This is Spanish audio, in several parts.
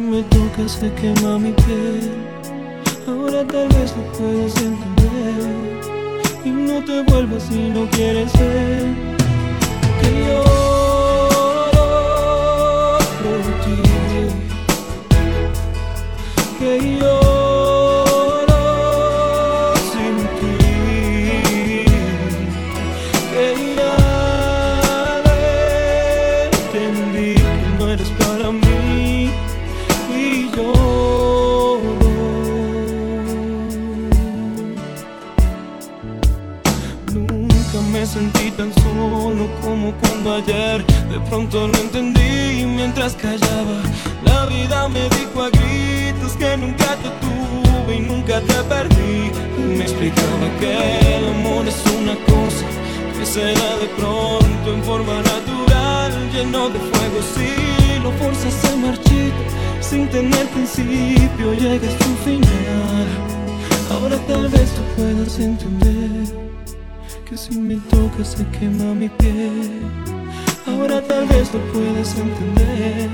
Me tocas se quema mi piel. Ahora tal vez lo puedes entender. Y no te vuelvas si no quieres ver Que lloro por ti. Que lloro pronto lo entendí mientras callaba. La vida me dijo a gritos que nunca te tuve y nunca te perdí. Me explicaba que el amor es una cosa que se da de pronto en forma natural, lleno de fuego. Si lo fuerzas se marchita sin tener principio, llega a su final. Ahora tal vez tú puedas entender que si me tocas se quema mi piel. Ahora tal vez lo puedas entender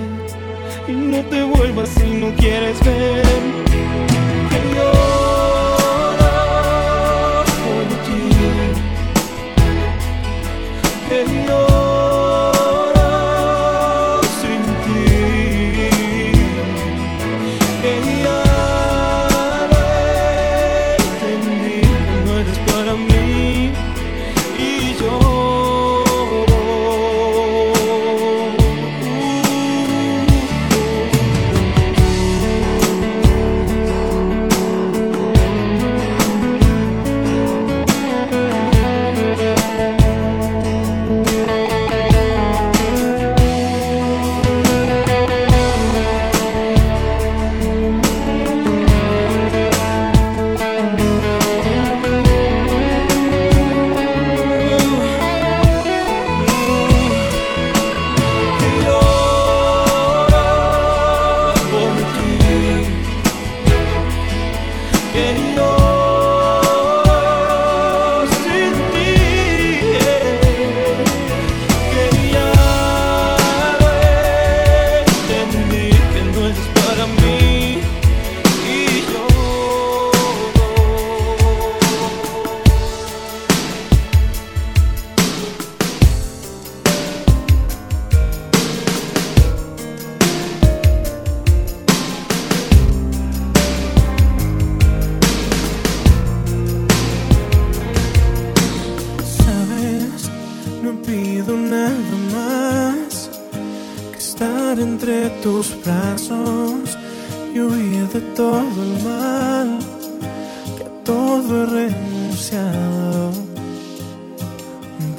y no te vuelvas si no quieres ver. Que lloro por ti. Que lloro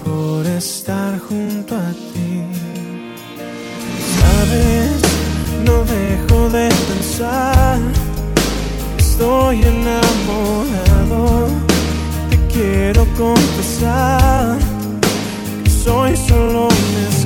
por estar junto a ti. Sabes, no dejo de pensar, estoy enamorado te quiero confesar soy solo un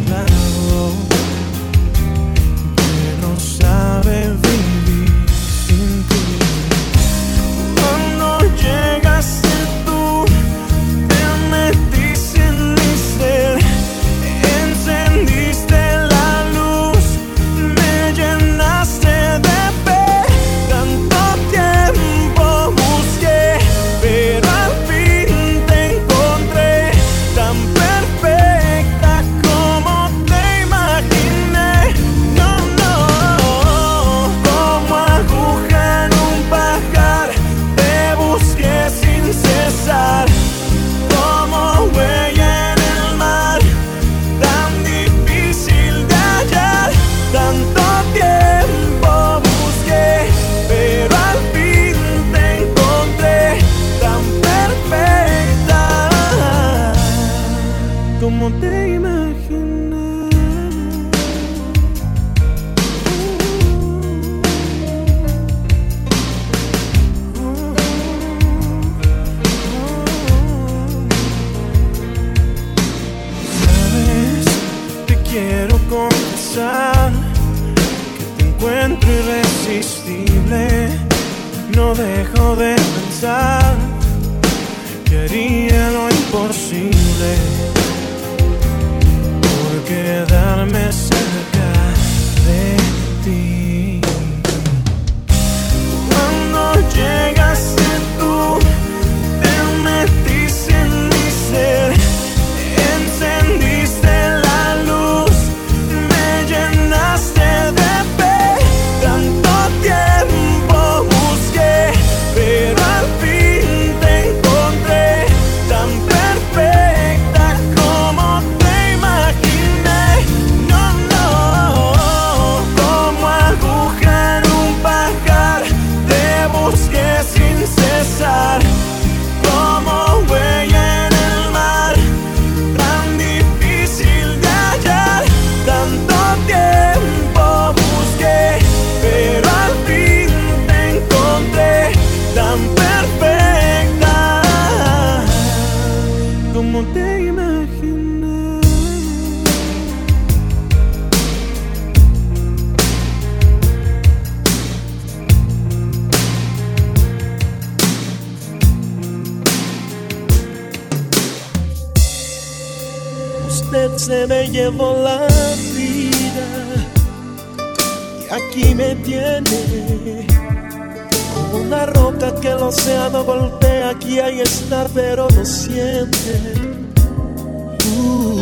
que el océano golpea. Aquí hay estar, pero no siente.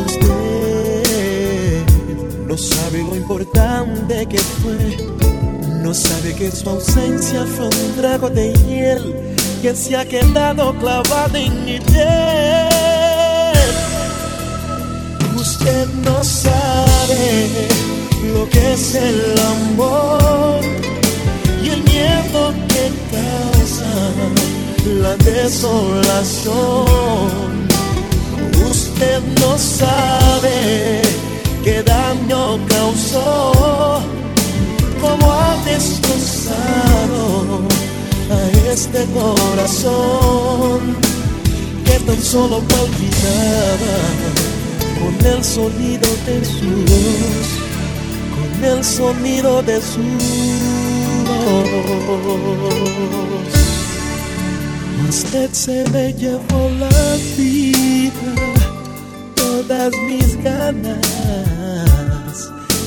Usted no sabe lo importante que fue. No sabe que su ausencia fue un trago de hiel que se ha quedado clavado en mi piel. Usted no sabe lo que es el amor y el miedo la desolación. Usted no sabe qué daño causó, cómo ha destrozado a este corazón que tan solo palpitaba con el sonido de su voz, con el sonido de su voz. Usted se me llevó la vida, todas mis ganas,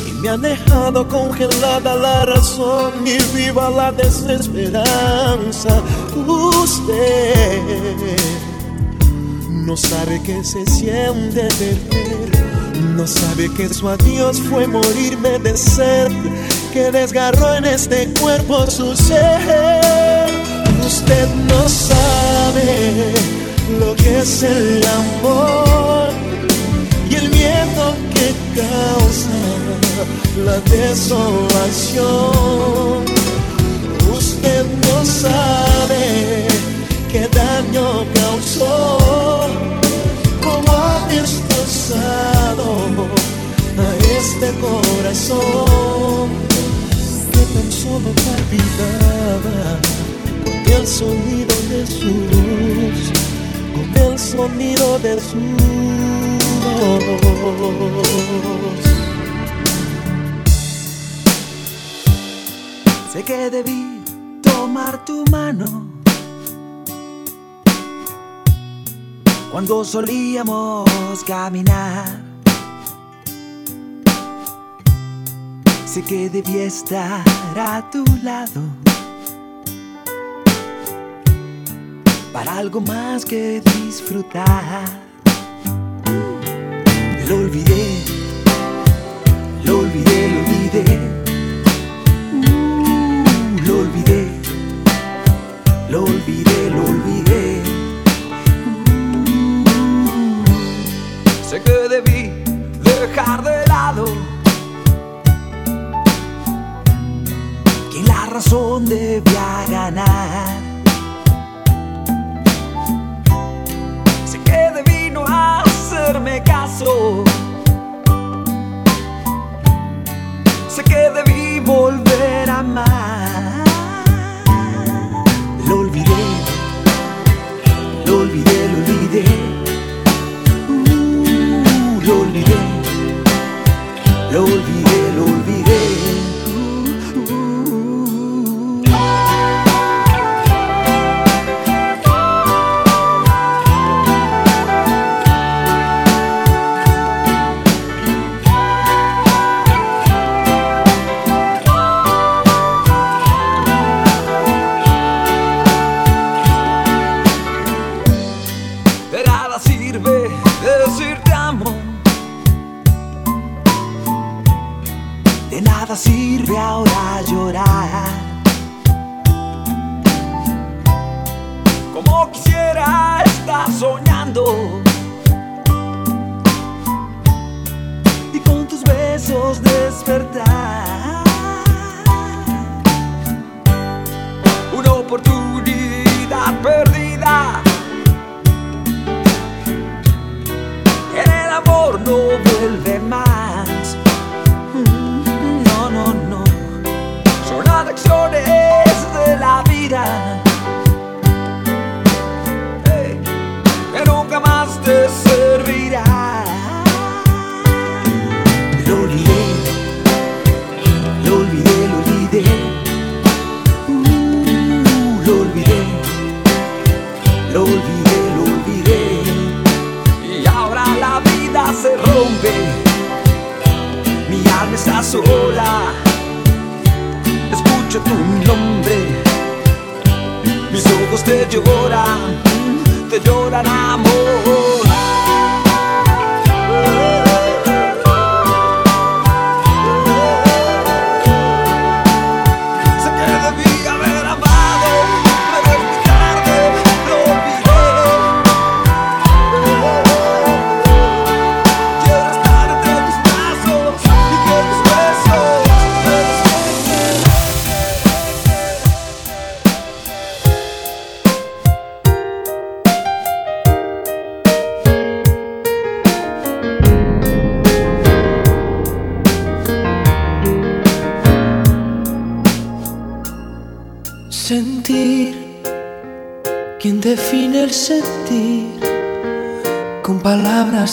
y me ha dejado congelada la razón y viva la desesperanza. Usted no sabe que se siente perder, no sabe que su adiós fue morirme de sed, que desgarró en este cuerpo su ser. Usted no sabe lo que es el amor y el miedo que causa la desolación. Usted no sabe qué daño causó, cómo ha destrozado a este corazón que tan solo palpitaba el sonido de su voz, con el sonido de su voz. Sé que debí tomar tu mano cuando solíamos caminar. Sé que debí estar a tu lado para algo más que disfrutar. Lo olvidé, lo olvidé, lo olvidé. Uh, lo olvidé, lo olvidé, lo olvidé. Sé que debí dejar de lado que la razón debía ganar. Hacerme caso. Sé que debí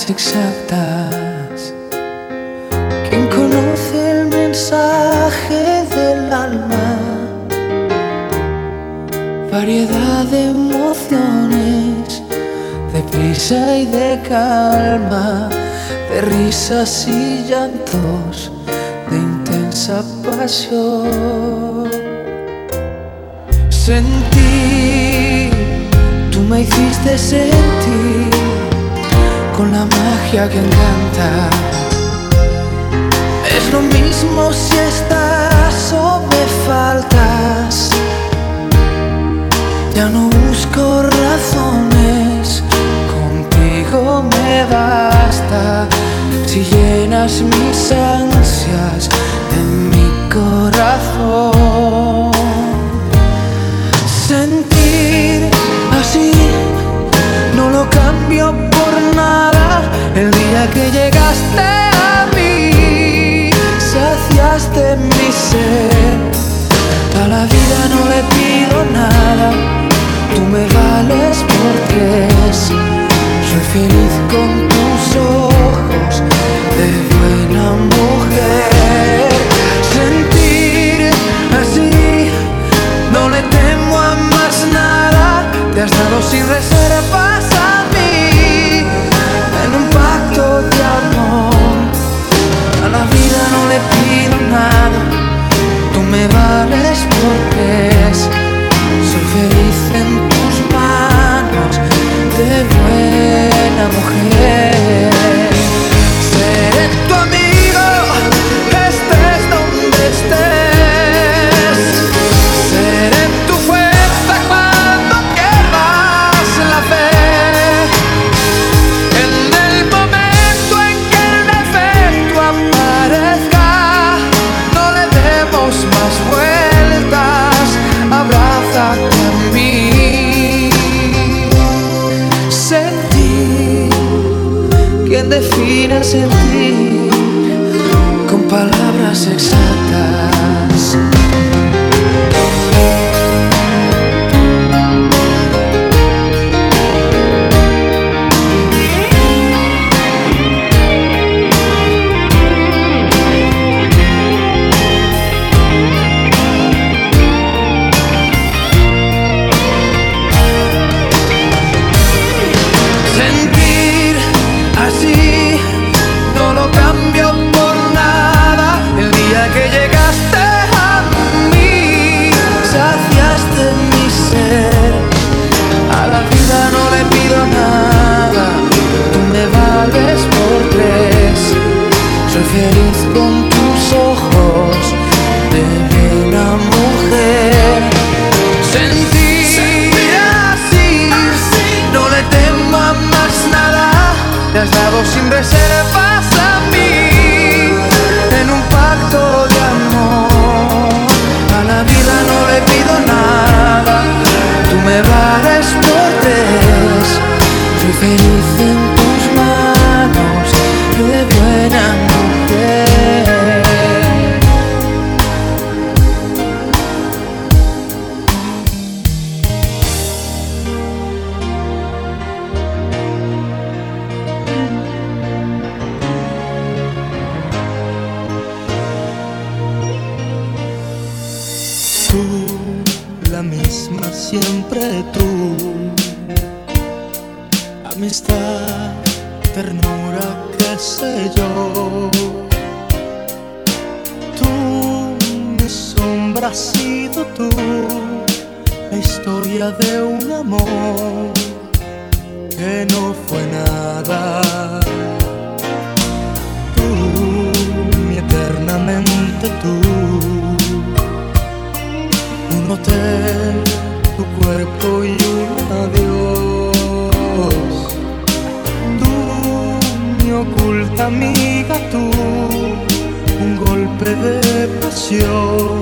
exactas. Quien conoce el mensaje del alma, variedad de emociones, de prisa y de calma, de risas y llantos, de intensa pasión. Sentir, tú me hiciste sentir con la magia que encanta. Es lo mismo si estás o me faltas. Ya no busco razones, contigo me basta. Si llenas mi ser. A la vida no le pido nada, tú me vales por tres. Soy feliz con siempre tú. Amistad, ternura, qué sé yo. Tú, mi sombra, has sido tú. La historia de un amor amiga tú, un golpe de pasión.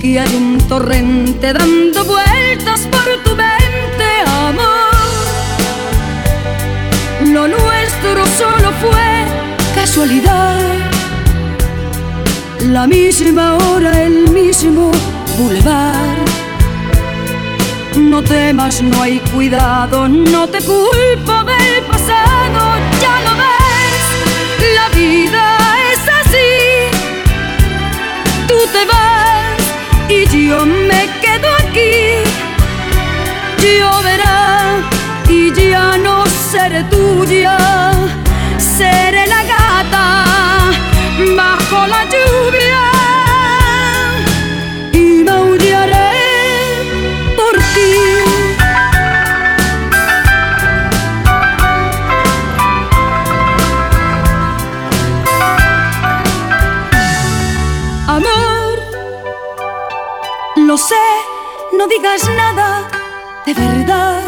Que hay un torrente dando vueltas por tu mente, amor. Lo nuestro solo fue casualidad. La misma hora, el mismo boulevard. No temas, no hay cuidado, no te culpo del pasado, tuya, seré la gata bajo la lluvia y maullaré por ti. sé, no digas nada de verdad.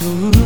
tú